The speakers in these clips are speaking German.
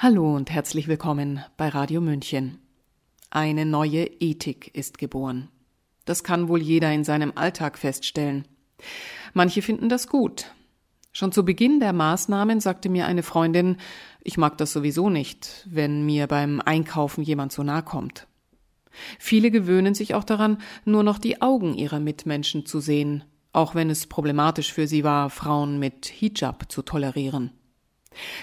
Hallo und herzlich willkommen bei Radio München. Eine neue Ethik ist geboren. Das kann wohl jeder in seinem Alltag feststellen. Manche finden das gut. Schon zu Beginn der Maßnahmen sagte mir eine Freundin, ich mag das sowieso nicht, wenn mir beim Einkaufen jemand so nahe kommt. Viele gewöhnen sich auch daran, nur noch die Augen ihrer Mitmenschen zu sehen, auch wenn es problematisch für sie war, Frauen mit Hijab zu tolerieren.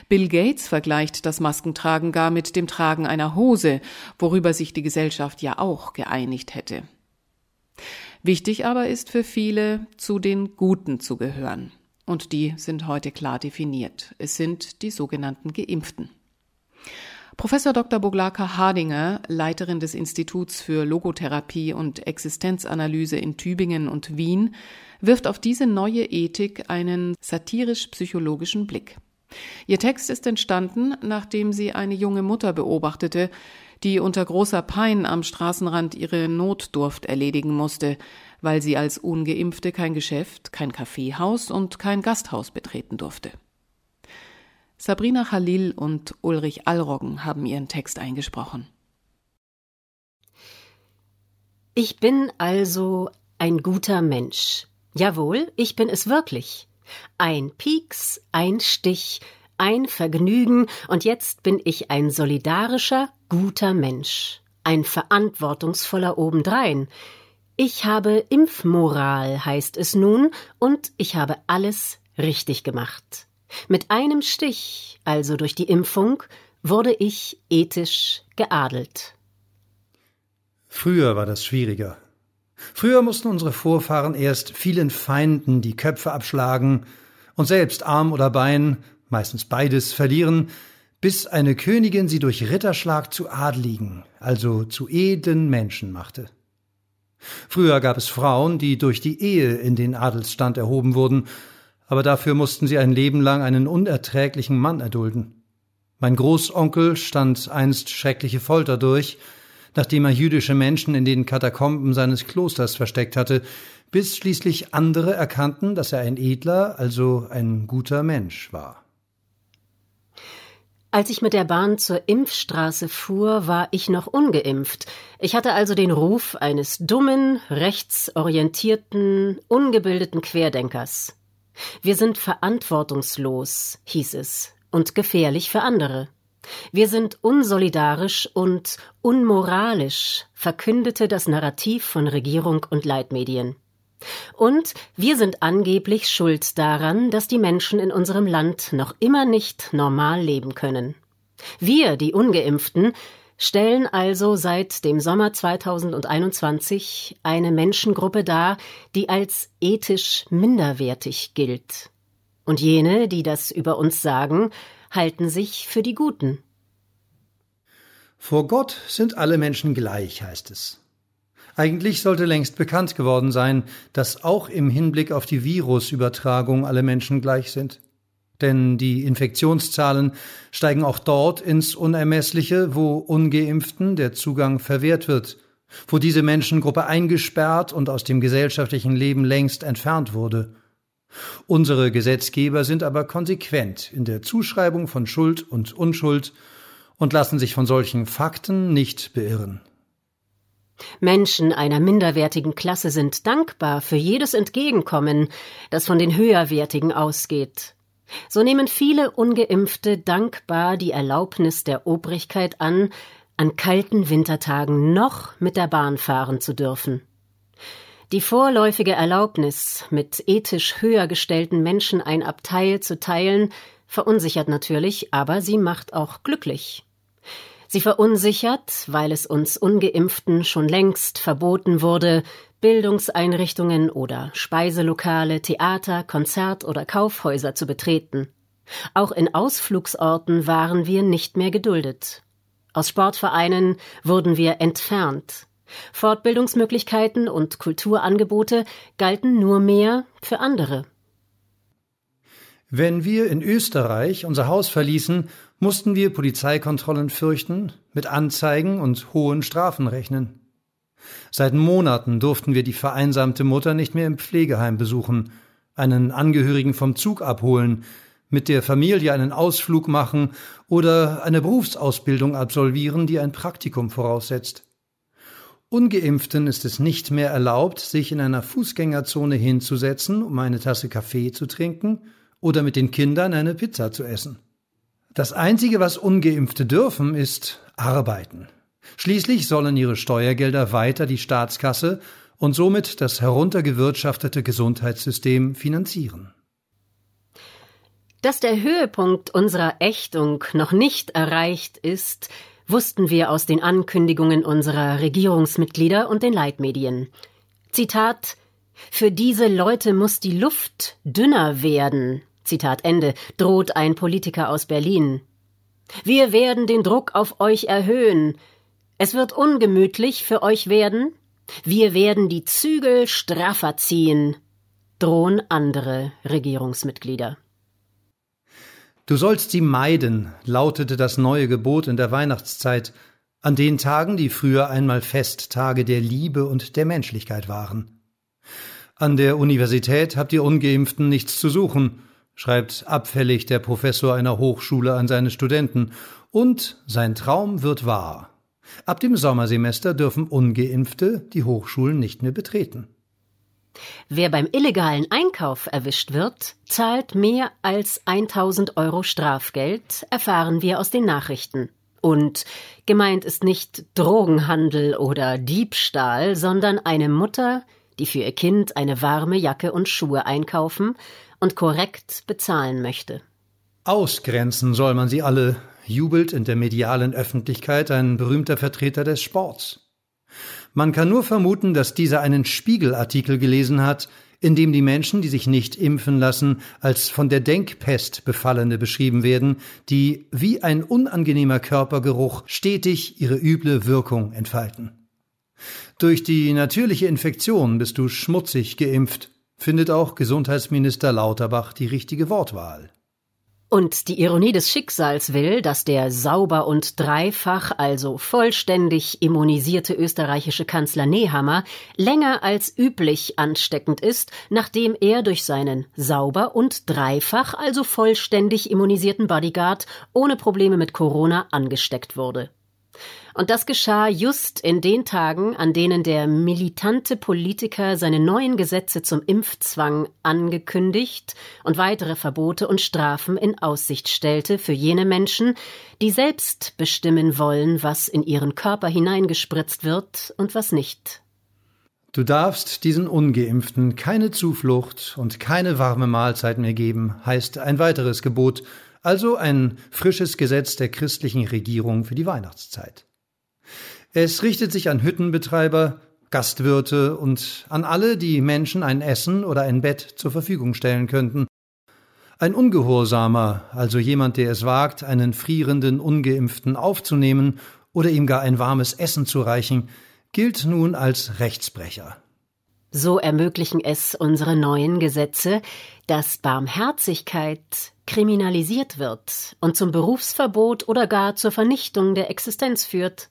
Bill Gates vergleicht das Maskentragen gar mit dem Tragen einer Hose, worüber sich die Gesellschaft ja auch geeinigt hätte. Wichtig aber ist für viele, zu den Guten zu gehören. Und die sind heute klar definiert. Es sind die sogenannten Geimpften. Professor Dr. Boglaka Hardinger, Leiterin des Instituts für Logotherapie und Existenzanalyse in Tübingen und Wien, wirft auf diese neue Ethik einen satirisch-psychologischen Blick. Ihr Text ist entstanden, nachdem sie eine junge Mutter beobachtete, die unter großer Pein am Straßenrand ihre Notdurft erledigen musste, weil sie als ungeimpfte kein Geschäft, kein Kaffeehaus und kein Gasthaus betreten durfte. Sabrina Khalil und Ulrich Allroggen haben ihren Text eingesprochen. Ich bin also ein guter Mensch. Jawohl, ich bin es wirklich. Ein Pieks, ein Stich, ein Vergnügen, und jetzt bin ich ein solidarischer, guter Mensch, ein verantwortungsvoller obendrein. Ich habe Impfmoral, heißt es nun, und ich habe alles richtig gemacht. Mit einem Stich, also durch die Impfung, wurde ich ethisch geadelt. Früher war das schwieriger. Früher mussten unsere Vorfahren erst vielen Feinden die Köpfe abschlagen und selbst Arm oder Bein, meistens beides, verlieren, bis eine Königin sie durch Ritterschlag zu Adligen, also zu edlen Menschen machte. Früher gab es Frauen, die durch die Ehe in den Adelsstand erhoben wurden, aber dafür mussten sie ein Leben lang einen unerträglichen Mann erdulden. Mein Großonkel stand einst schreckliche Folter durch, nachdem er jüdische Menschen in den Katakomben seines Klosters versteckt hatte, bis schließlich andere erkannten, dass er ein edler, also ein guter Mensch war. Als ich mit der Bahn zur Impfstraße fuhr, war ich noch ungeimpft. Ich hatte also den Ruf eines dummen, rechtsorientierten, ungebildeten Querdenkers. Wir sind verantwortungslos, hieß es, und gefährlich für andere. Wir sind unsolidarisch und unmoralisch, verkündete das Narrativ von Regierung und Leitmedien. Und wir sind angeblich schuld daran, dass die Menschen in unserem Land noch immer nicht normal leben können. Wir, die ungeimpften, stellen also seit dem Sommer 2021 eine Menschengruppe dar, die als ethisch minderwertig gilt. Und jene, die das über uns sagen, halten sich für die Guten. Vor Gott sind alle Menschen gleich, heißt es. Eigentlich sollte längst bekannt geworden sein, dass auch im Hinblick auf die Virusübertragung alle Menschen gleich sind. Denn die Infektionszahlen steigen auch dort ins Unermessliche, wo ungeimpften der Zugang verwehrt wird, wo diese Menschengruppe eingesperrt und aus dem gesellschaftlichen Leben längst entfernt wurde. Unsere Gesetzgeber sind aber konsequent in der Zuschreibung von Schuld und Unschuld und lassen sich von solchen Fakten nicht beirren. Menschen einer minderwertigen Klasse sind dankbar für jedes Entgegenkommen, das von den höherwertigen ausgeht. So nehmen viele ungeimpfte dankbar die Erlaubnis der Obrigkeit an, an kalten Wintertagen noch mit der Bahn fahren zu dürfen. Die vorläufige Erlaubnis, mit ethisch höher gestellten Menschen ein Abteil zu teilen, verunsichert natürlich, aber sie macht auch glücklich. Sie verunsichert, weil es uns ungeimpften schon längst verboten wurde, Bildungseinrichtungen oder Speiselokale, Theater, Konzert oder Kaufhäuser zu betreten. Auch in Ausflugsorten waren wir nicht mehr geduldet. Aus Sportvereinen wurden wir entfernt. Fortbildungsmöglichkeiten und Kulturangebote galten nur mehr für andere. Wenn wir in Österreich unser Haus verließen, mussten wir Polizeikontrollen fürchten, mit Anzeigen und hohen Strafen rechnen. Seit Monaten durften wir die vereinsamte Mutter nicht mehr im Pflegeheim besuchen, einen Angehörigen vom Zug abholen, mit der Familie einen Ausflug machen oder eine Berufsausbildung absolvieren, die ein Praktikum voraussetzt. Ungeimpften ist es nicht mehr erlaubt, sich in einer Fußgängerzone hinzusetzen, um eine Tasse Kaffee zu trinken oder mit den Kindern eine Pizza zu essen. Das Einzige, was ungeimpfte dürfen, ist arbeiten. Schließlich sollen ihre Steuergelder weiter die Staatskasse und somit das heruntergewirtschaftete Gesundheitssystem finanzieren. Dass der Höhepunkt unserer Ächtung noch nicht erreicht ist, wussten wir aus den Ankündigungen unserer Regierungsmitglieder und den Leitmedien. Zitat Für diese Leute muss die Luft dünner werden. Zitat Ende, droht ein Politiker aus Berlin. Wir werden den Druck auf euch erhöhen. Es wird ungemütlich für euch werden. Wir werden die Zügel straffer ziehen, drohen andere Regierungsmitglieder. Du sollst sie meiden, lautete das neue Gebot in der Weihnachtszeit, an den Tagen, die früher einmal Festtage der Liebe und der Menschlichkeit waren. An der Universität habt ihr ungeimpften nichts zu suchen, schreibt abfällig der Professor einer Hochschule an seine Studenten, und sein Traum wird wahr. Ab dem Sommersemester dürfen ungeimpfte die Hochschulen nicht mehr betreten. Wer beim illegalen Einkauf erwischt wird, zahlt mehr als 1000 Euro Strafgeld, erfahren wir aus den Nachrichten. Und gemeint ist nicht Drogenhandel oder Diebstahl, sondern eine Mutter, die für ihr Kind eine warme Jacke und Schuhe einkaufen und korrekt bezahlen möchte. Ausgrenzen soll man sie alle, jubelt in der medialen Öffentlichkeit ein berühmter Vertreter des Sports. Man kann nur vermuten, dass dieser einen Spiegelartikel gelesen hat, in dem die Menschen, die sich nicht impfen lassen, als von der Denkpest Befallene beschrieben werden, die wie ein unangenehmer Körpergeruch stetig ihre üble Wirkung entfalten. Durch die natürliche Infektion bist du schmutzig geimpft, findet auch Gesundheitsminister Lauterbach die richtige Wortwahl. Und die Ironie des Schicksals will, dass der sauber und dreifach, also vollständig immunisierte österreichische Kanzler Nehammer länger als üblich ansteckend ist, nachdem er durch seinen sauber und dreifach, also vollständig immunisierten Bodyguard ohne Probleme mit Corona angesteckt wurde. Und das geschah just in den Tagen, an denen der militante Politiker seine neuen Gesetze zum Impfzwang angekündigt und weitere Verbote und Strafen in Aussicht stellte für jene Menschen, die selbst bestimmen wollen, was in ihren Körper hineingespritzt wird und was nicht. Du darfst diesen ungeimpften keine Zuflucht und keine warme Mahlzeit mehr geben, heißt ein weiteres Gebot, also ein frisches Gesetz der christlichen Regierung für die Weihnachtszeit. Es richtet sich an Hüttenbetreiber, Gastwirte und an alle, die Menschen ein Essen oder ein Bett zur Verfügung stellen könnten. Ein Ungehorsamer, also jemand, der es wagt, einen frierenden Ungeimpften aufzunehmen oder ihm gar ein warmes Essen zu reichen, gilt nun als Rechtsbrecher. So ermöglichen es unsere neuen Gesetze, dass Barmherzigkeit kriminalisiert wird und zum Berufsverbot oder gar zur Vernichtung der Existenz führt.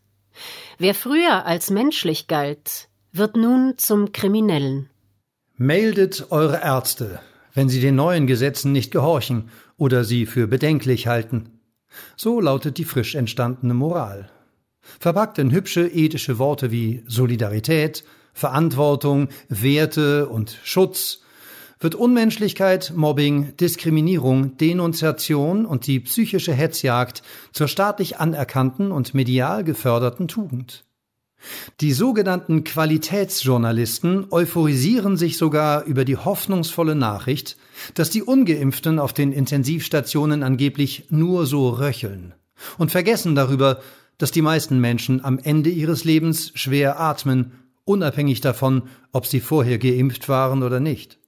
Wer früher als menschlich galt, wird nun zum Kriminellen. Meldet eure Ärzte, wenn sie den neuen Gesetzen nicht gehorchen oder sie für bedenklich halten. So lautet die frisch entstandene Moral. Verpackt in hübsche ethische Worte wie Solidarität, Verantwortung, Werte und Schutz wird Unmenschlichkeit, Mobbing, Diskriminierung, Denunziation und die psychische Hetzjagd zur staatlich anerkannten und medial geförderten Tugend. Die sogenannten Qualitätsjournalisten euphorisieren sich sogar über die hoffnungsvolle Nachricht, dass die ungeimpften auf den Intensivstationen angeblich nur so röcheln und vergessen darüber, dass die meisten Menschen am Ende ihres Lebens schwer atmen, unabhängig davon, ob sie vorher geimpft waren oder nicht.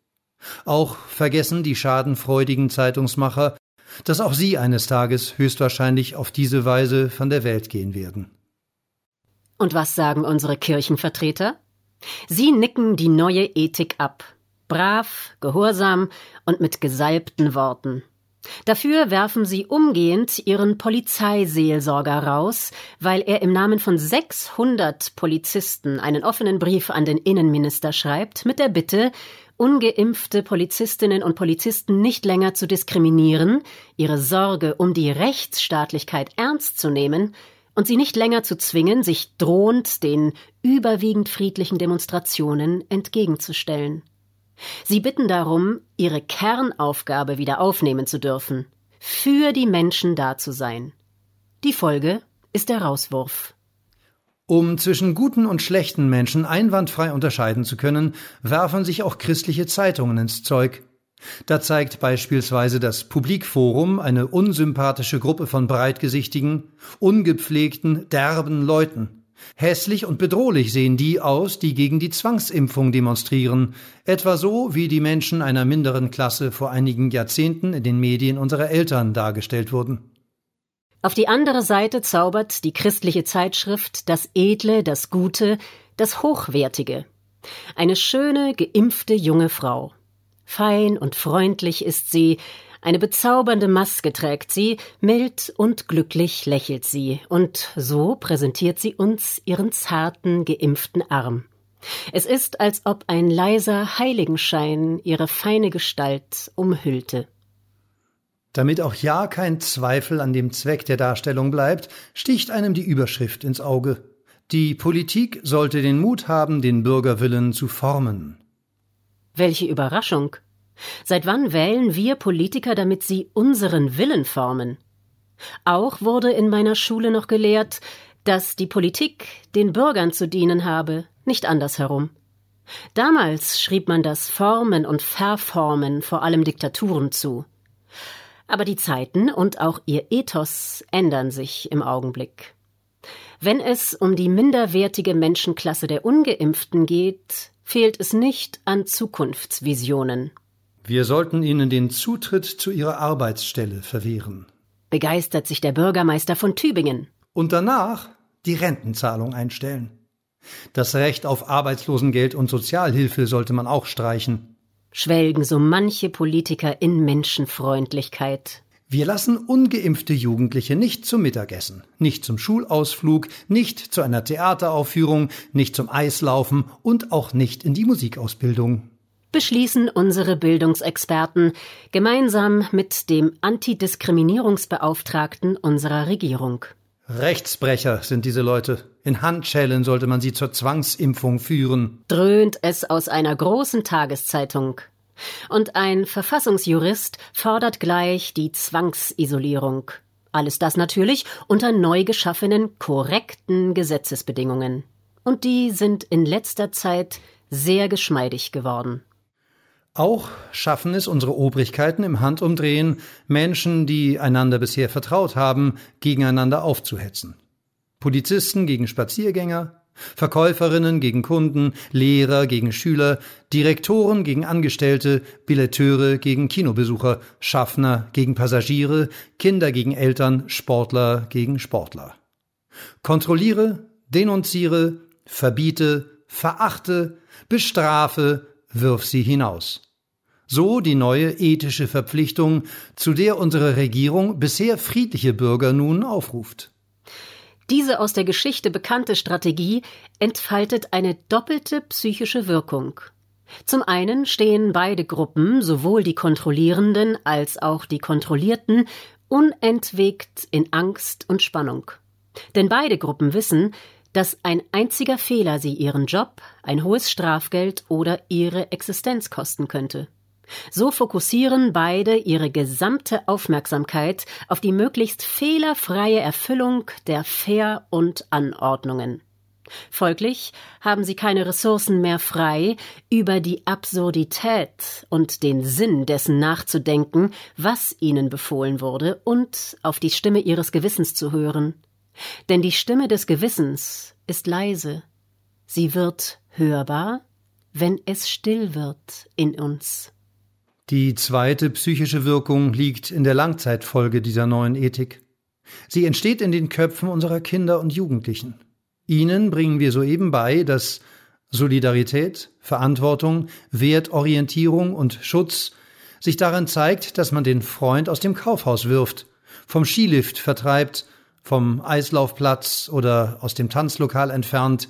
Auch vergessen die schadenfreudigen Zeitungsmacher, dass auch sie eines Tages höchstwahrscheinlich auf diese Weise von der Welt gehen werden. Und was sagen unsere Kirchenvertreter? Sie nicken die neue Ethik ab. Brav, gehorsam und mit gesalbten Worten. Dafür werfen sie umgehend ihren Polizeiseelsorger raus, weil er im Namen von 600 Polizisten einen offenen Brief an den Innenminister schreibt mit der Bitte, ungeimpfte Polizistinnen und Polizisten nicht länger zu diskriminieren, ihre Sorge um die Rechtsstaatlichkeit ernst zu nehmen und sie nicht länger zu zwingen, sich drohend den überwiegend friedlichen Demonstrationen entgegenzustellen. Sie bitten darum, ihre Kernaufgabe wieder aufnehmen zu dürfen, für die Menschen da zu sein. Die Folge ist der Rauswurf. Um zwischen guten und schlechten Menschen einwandfrei unterscheiden zu können, werfen sich auch christliche Zeitungen ins Zeug. Da zeigt beispielsweise das Publikforum eine unsympathische Gruppe von breitgesichtigen, ungepflegten, derben Leuten. Hässlich und bedrohlich sehen die aus, die gegen die Zwangsimpfung demonstrieren, etwa so, wie die Menschen einer minderen Klasse vor einigen Jahrzehnten in den Medien unserer Eltern dargestellt wurden. Auf die andere Seite zaubert die christliche Zeitschrift das Edle, das Gute, das Hochwertige. Eine schöne, geimpfte junge Frau. Fein und freundlich ist sie, eine bezaubernde Maske trägt sie, mild und glücklich lächelt sie, und so präsentiert sie uns ihren zarten, geimpften Arm. Es ist, als ob ein leiser Heiligenschein ihre feine Gestalt umhüllte. Damit auch ja kein Zweifel an dem Zweck der Darstellung bleibt, sticht einem die Überschrift ins Auge. Die Politik sollte den Mut haben, den Bürgerwillen zu formen. Welche Überraschung. Seit wann wählen wir Politiker, damit sie unseren Willen formen? Auch wurde in meiner Schule noch gelehrt, dass die Politik den Bürgern zu dienen habe, nicht andersherum. Damals schrieb man das Formen und Verformen vor allem Diktaturen zu. Aber die Zeiten und auch ihr Ethos ändern sich im Augenblick. Wenn es um die minderwertige Menschenklasse der ungeimpften geht, fehlt es nicht an Zukunftsvisionen. Wir sollten ihnen den Zutritt zu ihrer Arbeitsstelle verwehren. Begeistert sich der Bürgermeister von Tübingen. Und danach die Rentenzahlung einstellen. Das Recht auf Arbeitslosengeld und Sozialhilfe sollte man auch streichen schwelgen so manche Politiker in Menschenfreundlichkeit. Wir lassen ungeimpfte Jugendliche nicht zum Mittagessen, nicht zum Schulausflug, nicht zu einer Theateraufführung, nicht zum Eislaufen und auch nicht in die Musikausbildung. Beschließen unsere Bildungsexperten gemeinsam mit dem Antidiskriminierungsbeauftragten unserer Regierung. Rechtsbrecher sind diese Leute. In Handschellen sollte man sie zur Zwangsimpfung führen. Dröhnt es aus einer großen Tageszeitung. Und ein Verfassungsjurist fordert gleich die Zwangsisolierung. Alles das natürlich unter neu geschaffenen, korrekten Gesetzesbedingungen. Und die sind in letzter Zeit sehr geschmeidig geworden. Auch schaffen es unsere Obrigkeiten im Handumdrehen, Menschen, die einander bisher vertraut haben, gegeneinander aufzuhetzen. Polizisten gegen Spaziergänger, Verkäuferinnen gegen Kunden, Lehrer gegen Schüler, Direktoren gegen Angestellte, Billetteure gegen Kinobesucher, Schaffner gegen Passagiere, Kinder gegen Eltern, Sportler gegen Sportler. Kontrolliere, denunziere, verbiete, verachte, bestrafe, wirf sie hinaus. So die neue ethische Verpflichtung, zu der unsere Regierung bisher friedliche Bürger nun aufruft. Diese aus der Geschichte bekannte Strategie entfaltet eine doppelte psychische Wirkung. Zum einen stehen beide Gruppen, sowohl die Kontrollierenden als auch die Kontrollierten, unentwegt in Angst und Spannung. Denn beide Gruppen wissen, dass ein einziger Fehler sie ihren Job, ein hohes Strafgeld oder ihre Existenz kosten könnte. So fokussieren beide ihre gesamte Aufmerksamkeit auf die möglichst fehlerfreie Erfüllung der Fair und Anordnungen. Folglich haben sie keine Ressourcen mehr frei, über die Absurdität und den Sinn dessen nachzudenken, was ihnen befohlen wurde, und auf die Stimme ihres Gewissens zu hören. Denn die Stimme des Gewissens ist leise. Sie wird hörbar, wenn es still wird in uns. Die zweite psychische Wirkung liegt in der Langzeitfolge dieser neuen Ethik. Sie entsteht in den Köpfen unserer Kinder und Jugendlichen. Ihnen bringen wir soeben bei, dass Solidarität, Verantwortung, Wertorientierung und Schutz sich darin zeigt, dass man den Freund aus dem Kaufhaus wirft, vom Skilift vertreibt, vom Eislaufplatz oder aus dem Tanzlokal entfernt,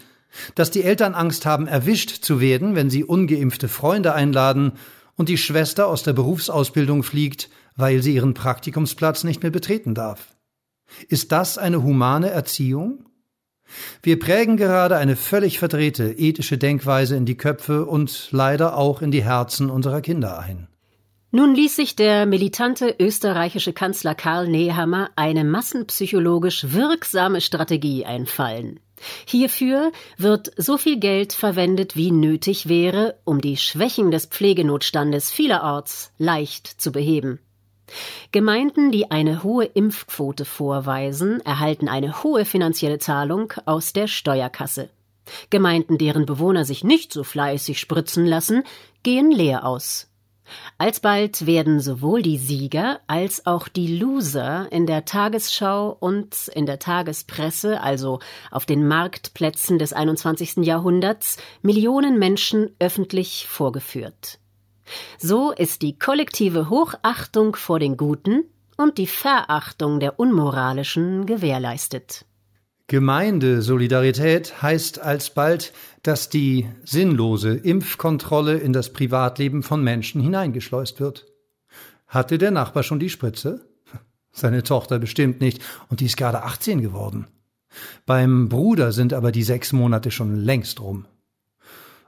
dass die Eltern Angst haben, erwischt zu werden, wenn sie ungeimpfte Freunde einladen und die Schwester aus der Berufsausbildung fliegt, weil sie ihren Praktikumsplatz nicht mehr betreten darf. Ist das eine humane Erziehung? Wir prägen gerade eine völlig verdrehte ethische Denkweise in die Köpfe und leider auch in die Herzen unserer Kinder ein. Nun ließ sich der militante österreichische Kanzler Karl Nehammer eine massenpsychologisch wirksame Strategie einfallen. Hierfür wird so viel Geld verwendet, wie nötig wäre, um die Schwächen des Pflegenotstandes vielerorts leicht zu beheben. Gemeinden, die eine hohe Impfquote vorweisen, erhalten eine hohe finanzielle Zahlung aus der Steuerkasse. Gemeinden, deren Bewohner sich nicht so fleißig spritzen lassen, gehen leer aus. Alsbald werden sowohl die Sieger als auch die Loser in der Tagesschau und in der Tagespresse, also auf den Marktplätzen des 21. Jahrhunderts, Millionen Menschen öffentlich vorgeführt. So ist die kollektive Hochachtung vor den Guten und die Verachtung der Unmoralischen gewährleistet. Gemeindesolidarität heißt alsbald, dass die sinnlose Impfkontrolle in das Privatleben von Menschen hineingeschleust wird. Hatte der Nachbar schon die Spritze? Seine Tochter bestimmt nicht, und die ist gerade 18 geworden. Beim Bruder sind aber die sechs Monate schon längst rum.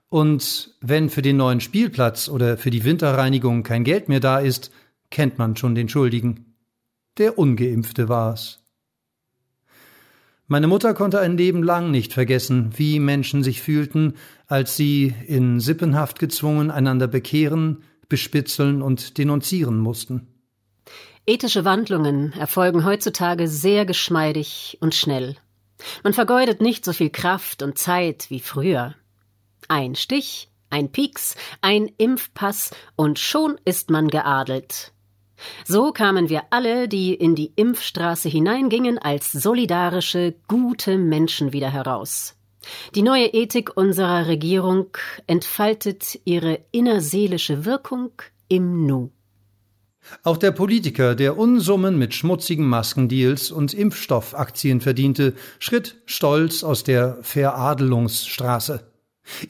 Und wenn für den neuen Spielplatz oder für die Winterreinigung kein Geld mehr da ist, kennt man schon den Schuldigen. Der ungeimpfte war's. Meine Mutter konnte ein Leben lang nicht vergessen, wie Menschen sich fühlten, als sie in Sippenhaft gezwungen einander bekehren, bespitzeln und denunzieren mussten. Ethische Wandlungen erfolgen heutzutage sehr geschmeidig und schnell. Man vergeudet nicht so viel Kraft und Zeit wie früher. Ein Stich, ein Pieks, ein Impfpass und schon ist man geadelt. So kamen wir alle, die in die Impfstraße hineingingen, als solidarische, gute Menschen wieder heraus. Die neue Ethik unserer Regierung entfaltet ihre innerseelische Wirkung im Nu. Auch der Politiker, der Unsummen mit schmutzigen Maskendeals und Impfstoffaktien verdiente, schritt stolz aus der Veradelungsstraße.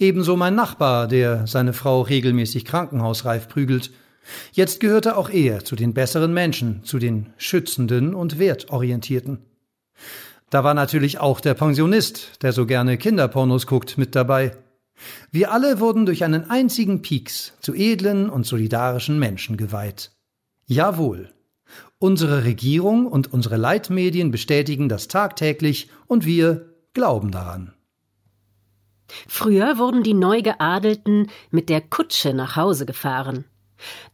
Ebenso mein Nachbar, der seine Frau regelmäßig krankenhausreif prügelt. Jetzt gehörte auch er zu den besseren Menschen, zu den schützenden und wertorientierten. Da war natürlich auch der Pensionist, der so gerne Kinderpornos guckt, mit dabei. Wir alle wurden durch einen einzigen Pieks zu edlen und solidarischen Menschen geweiht. Jawohl. Unsere Regierung und unsere Leitmedien bestätigen das tagtäglich und wir glauben daran. Früher wurden die Neugeadelten mit der Kutsche nach Hause gefahren.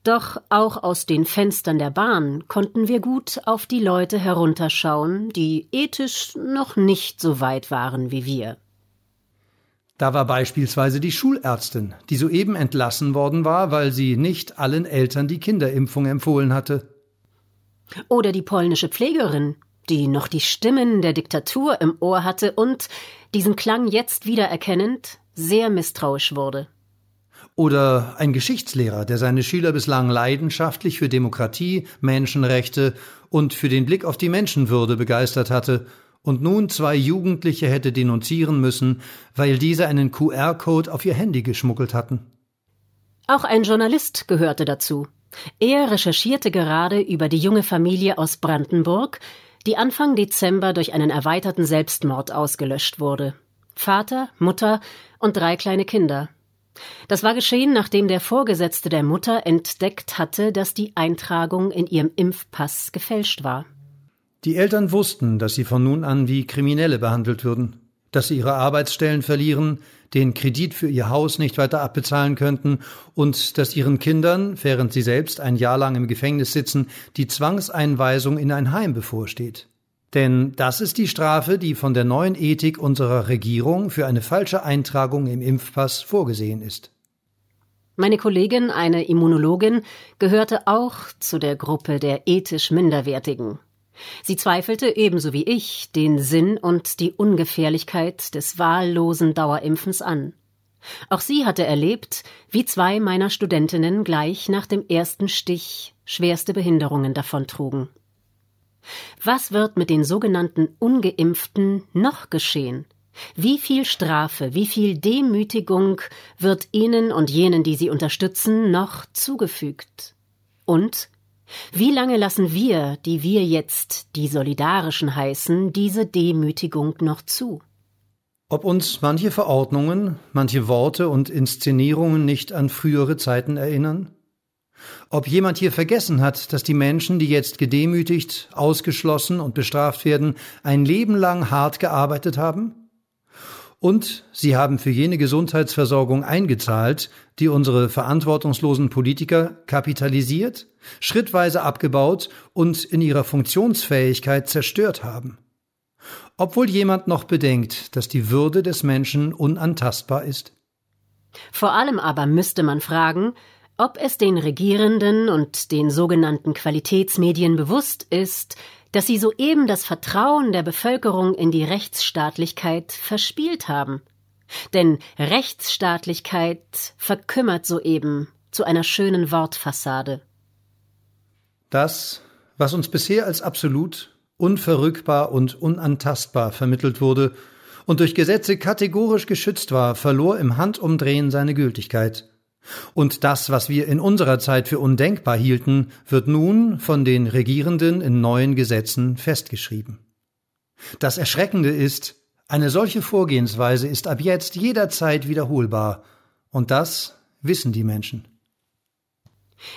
Doch auch aus den Fenstern der Bahn konnten wir gut auf die Leute herunterschauen, die ethisch noch nicht so weit waren wie wir. Da war beispielsweise die Schulärztin, die soeben entlassen worden war, weil sie nicht allen Eltern die Kinderimpfung empfohlen hatte. Oder die polnische Pflegerin, die noch die Stimmen der Diktatur im Ohr hatte und, diesen Klang jetzt wiedererkennend, sehr misstrauisch wurde. Oder ein Geschichtslehrer, der seine Schüler bislang leidenschaftlich für Demokratie, Menschenrechte und für den Blick auf die Menschenwürde begeistert hatte und nun zwei Jugendliche hätte denunzieren müssen, weil diese einen QR-Code auf ihr Handy geschmuggelt hatten. Auch ein Journalist gehörte dazu. Er recherchierte gerade über die junge Familie aus Brandenburg, die Anfang Dezember durch einen erweiterten Selbstmord ausgelöscht wurde. Vater, Mutter und drei kleine Kinder. Das war geschehen, nachdem der Vorgesetzte der Mutter entdeckt hatte, dass die Eintragung in ihrem Impfpass gefälscht war. Die Eltern wussten, dass sie von nun an wie Kriminelle behandelt würden, dass sie ihre Arbeitsstellen verlieren, den Kredit für ihr Haus nicht weiter abbezahlen könnten und dass ihren Kindern, während sie selbst ein Jahr lang im Gefängnis sitzen, die Zwangseinweisung in ein Heim bevorsteht. Denn das ist die Strafe, die von der neuen Ethik unserer Regierung für eine falsche Eintragung im Impfpass vorgesehen ist. Meine Kollegin, eine Immunologin, gehörte auch zu der Gruppe der ethisch Minderwertigen. Sie zweifelte ebenso wie ich den Sinn und die Ungefährlichkeit des wahllosen Dauerimpfens an. Auch sie hatte erlebt, wie zwei meiner Studentinnen gleich nach dem ersten Stich schwerste Behinderungen davontrugen. Was wird mit den sogenannten ungeimpften noch geschehen? Wie viel Strafe, wie viel Demütigung wird ihnen und jenen, die sie unterstützen, noch zugefügt? Und wie lange lassen wir, die wir jetzt die Solidarischen heißen, diese Demütigung noch zu? Ob uns manche Verordnungen, manche Worte und Inszenierungen nicht an frühere Zeiten erinnern? Ob jemand hier vergessen hat, dass die Menschen, die jetzt gedemütigt, ausgeschlossen und bestraft werden, ein Leben lang hart gearbeitet haben? Und sie haben für jene Gesundheitsversorgung eingezahlt, die unsere verantwortungslosen Politiker kapitalisiert, schrittweise abgebaut und in ihrer Funktionsfähigkeit zerstört haben. Obwohl jemand noch bedenkt, dass die Würde des Menschen unantastbar ist. Vor allem aber müsste man fragen, ob es den Regierenden und den sogenannten Qualitätsmedien bewusst ist, dass sie soeben das Vertrauen der Bevölkerung in die Rechtsstaatlichkeit verspielt haben. Denn Rechtsstaatlichkeit verkümmert soeben zu einer schönen Wortfassade. Das, was uns bisher als absolut, unverrückbar und unantastbar vermittelt wurde und durch Gesetze kategorisch geschützt war, verlor im Handumdrehen seine Gültigkeit. Und das, was wir in unserer Zeit für undenkbar hielten, wird nun von den Regierenden in neuen Gesetzen festgeschrieben. Das Erschreckende ist, eine solche Vorgehensweise ist ab jetzt jederzeit wiederholbar, und das wissen die Menschen.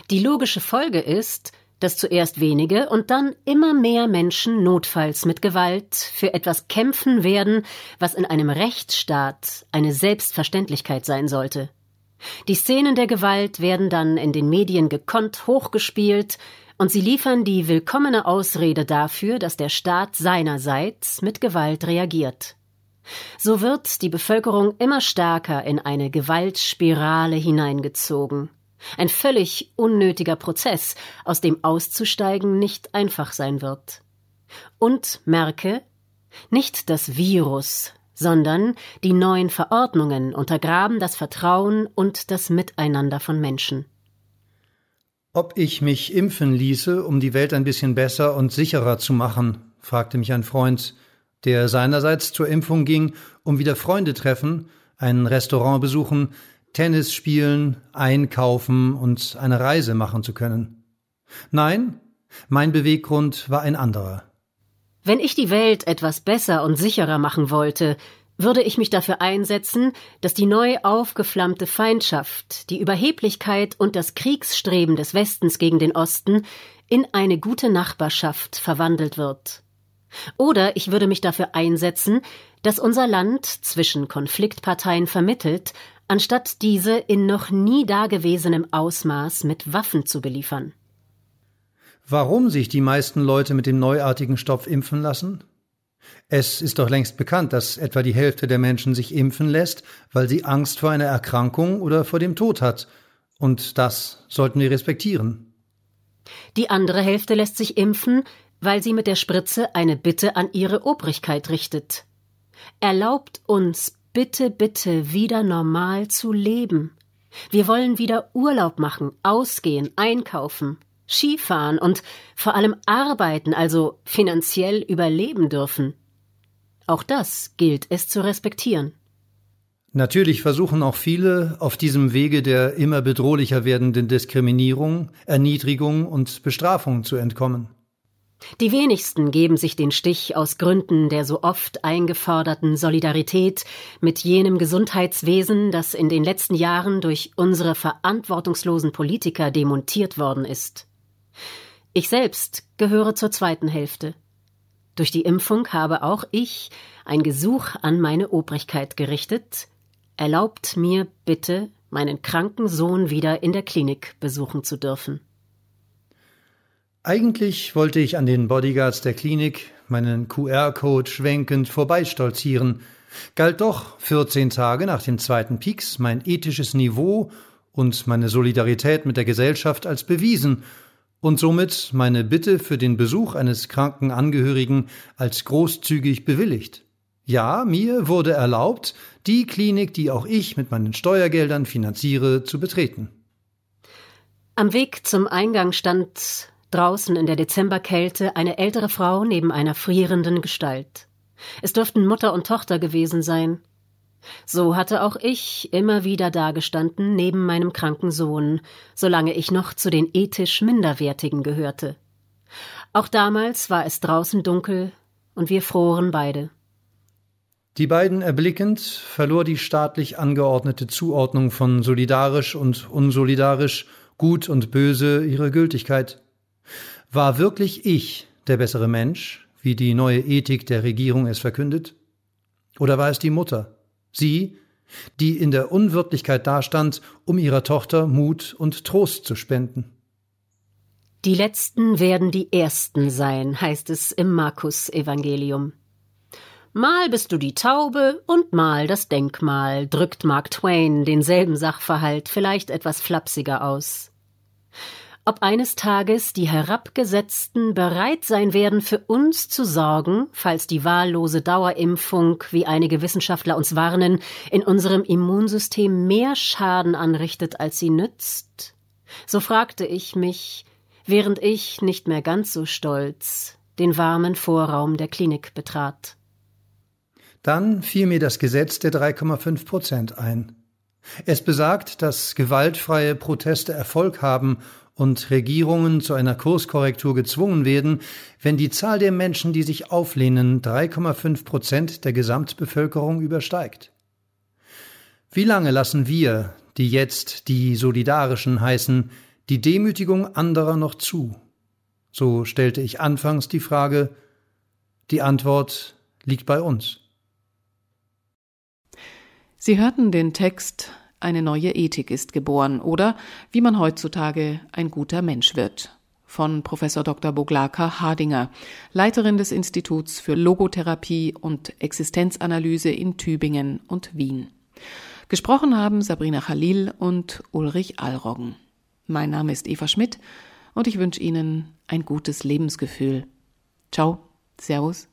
Die logische Folge ist, dass zuerst wenige und dann immer mehr Menschen notfalls mit Gewalt für etwas kämpfen werden, was in einem Rechtsstaat eine Selbstverständlichkeit sein sollte. Die Szenen der Gewalt werden dann in den Medien gekonnt hochgespielt, und sie liefern die willkommene Ausrede dafür, dass der Staat seinerseits mit Gewalt reagiert. So wird die Bevölkerung immer stärker in eine Gewaltspirale hineingezogen. Ein völlig unnötiger Prozess, aus dem auszusteigen nicht einfach sein wird. Und merke, nicht das Virus sondern die neuen Verordnungen untergraben das Vertrauen und das Miteinander von Menschen. Ob ich mich impfen ließe, um die Welt ein bisschen besser und sicherer zu machen, fragte mich ein Freund, der seinerseits zur Impfung ging, um wieder Freunde treffen, ein Restaurant besuchen, Tennis spielen, einkaufen und eine Reise machen zu können. Nein, mein Beweggrund war ein anderer. Wenn ich die Welt etwas besser und sicherer machen wollte, würde ich mich dafür einsetzen, dass die neu aufgeflammte Feindschaft, die Überheblichkeit und das Kriegsstreben des Westens gegen den Osten in eine gute Nachbarschaft verwandelt wird. Oder ich würde mich dafür einsetzen, dass unser Land zwischen Konfliktparteien vermittelt, anstatt diese in noch nie dagewesenem Ausmaß mit Waffen zu beliefern. Warum sich die meisten Leute mit dem neuartigen Stoff impfen lassen? Es ist doch längst bekannt, dass etwa die Hälfte der Menschen sich impfen lässt, weil sie Angst vor einer Erkrankung oder vor dem Tod hat. Und das sollten wir respektieren. Die andere Hälfte lässt sich impfen, weil sie mit der Spritze eine Bitte an ihre Obrigkeit richtet. Erlaubt uns bitte, bitte wieder normal zu leben. Wir wollen wieder Urlaub machen, ausgehen, einkaufen. Skifahren und vor allem arbeiten, also finanziell überleben dürfen. Auch das gilt es zu respektieren. Natürlich versuchen auch viele auf diesem Wege der immer bedrohlicher werdenden Diskriminierung, Erniedrigung und Bestrafung zu entkommen. Die wenigsten geben sich den Stich aus Gründen der so oft eingeforderten Solidarität mit jenem Gesundheitswesen, das in den letzten Jahren durch unsere verantwortungslosen Politiker demontiert worden ist. Ich selbst gehöre zur zweiten Hälfte. Durch die Impfung habe auch ich ein Gesuch an meine Obrigkeit gerichtet. Erlaubt mir bitte, meinen kranken Sohn wieder in der Klinik besuchen zu dürfen. Eigentlich wollte ich an den Bodyguards der Klinik meinen QR-Code schwenkend vorbeistolzieren, galt doch 14 Tage nach dem zweiten Peaks mein ethisches Niveau und meine Solidarität mit der Gesellschaft als bewiesen und somit meine Bitte für den Besuch eines kranken Angehörigen als großzügig bewilligt. Ja, mir wurde erlaubt, die Klinik, die auch ich mit meinen Steuergeldern finanziere, zu betreten. Am Weg zum Eingang stand draußen in der Dezemberkälte eine ältere Frau neben einer frierenden Gestalt. Es dürften Mutter und Tochter gewesen sein. So hatte auch ich immer wieder dagestanden neben meinem kranken Sohn, solange ich noch zu den ethisch Minderwertigen gehörte. Auch damals war es draußen dunkel und wir froren beide. Die beiden erblickend verlor die staatlich angeordnete Zuordnung von solidarisch und unsolidarisch, gut und böse ihre Gültigkeit. War wirklich ich der bessere Mensch, wie die neue Ethik der Regierung es verkündet? Oder war es die Mutter, sie, die in der Unwirtlichkeit dastand, um ihrer Tochter Mut und Trost zu spenden? Die Letzten werden die Ersten sein, heißt es im Markus Evangelium. Mal bist du die Taube und mal das Denkmal, drückt Mark Twain denselben Sachverhalt vielleicht etwas flapsiger aus. Ob eines Tages die Herabgesetzten bereit sein werden, für uns zu sorgen, falls die wahllose Dauerimpfung, wie einige Wissenschaftler uns warnen, in unserem Immunsystem mehr Schaden anrichtet, als sie nützt? So fragte ich mich, während ich, nicht mehr ganz so stolz, den warmen Vorraum der Klinik betrat. Dann fiel mir das Gesetz der 3,5 Prozent ein. Es besagt, dass gewaltfreie Proteste Erfolg haben und Regierungen zu einer Kurskorrektur gezwungen werden, wenn die Zahl der Menschen, die sich auflehnen, 3,5 Prozent der Gesamtbevölkerung übersteigt. Wie lange lassen wir, die jetzt die Solidarischen heißen, die Demütigung anderer noch zu? So stellte ich anfangs die Frage, die Antwort liegt bei uns. Sie hörten den Text Eine neue Ethik ist geboren oder Wie man heutzutage ein guter Mensch wird von Professor Dr. Boglaka Hardinger, Leiterin des Instituts für Logotherapie und Existenzanalyse in Tübingen und Wien. Gesprochen haben Sabrina Khalil und Ulrich Allroggen. Mein Name ist Eva Schmidt und ich wünsche Ihnen ein gutes Lebensgefühl. Ciao, Servus.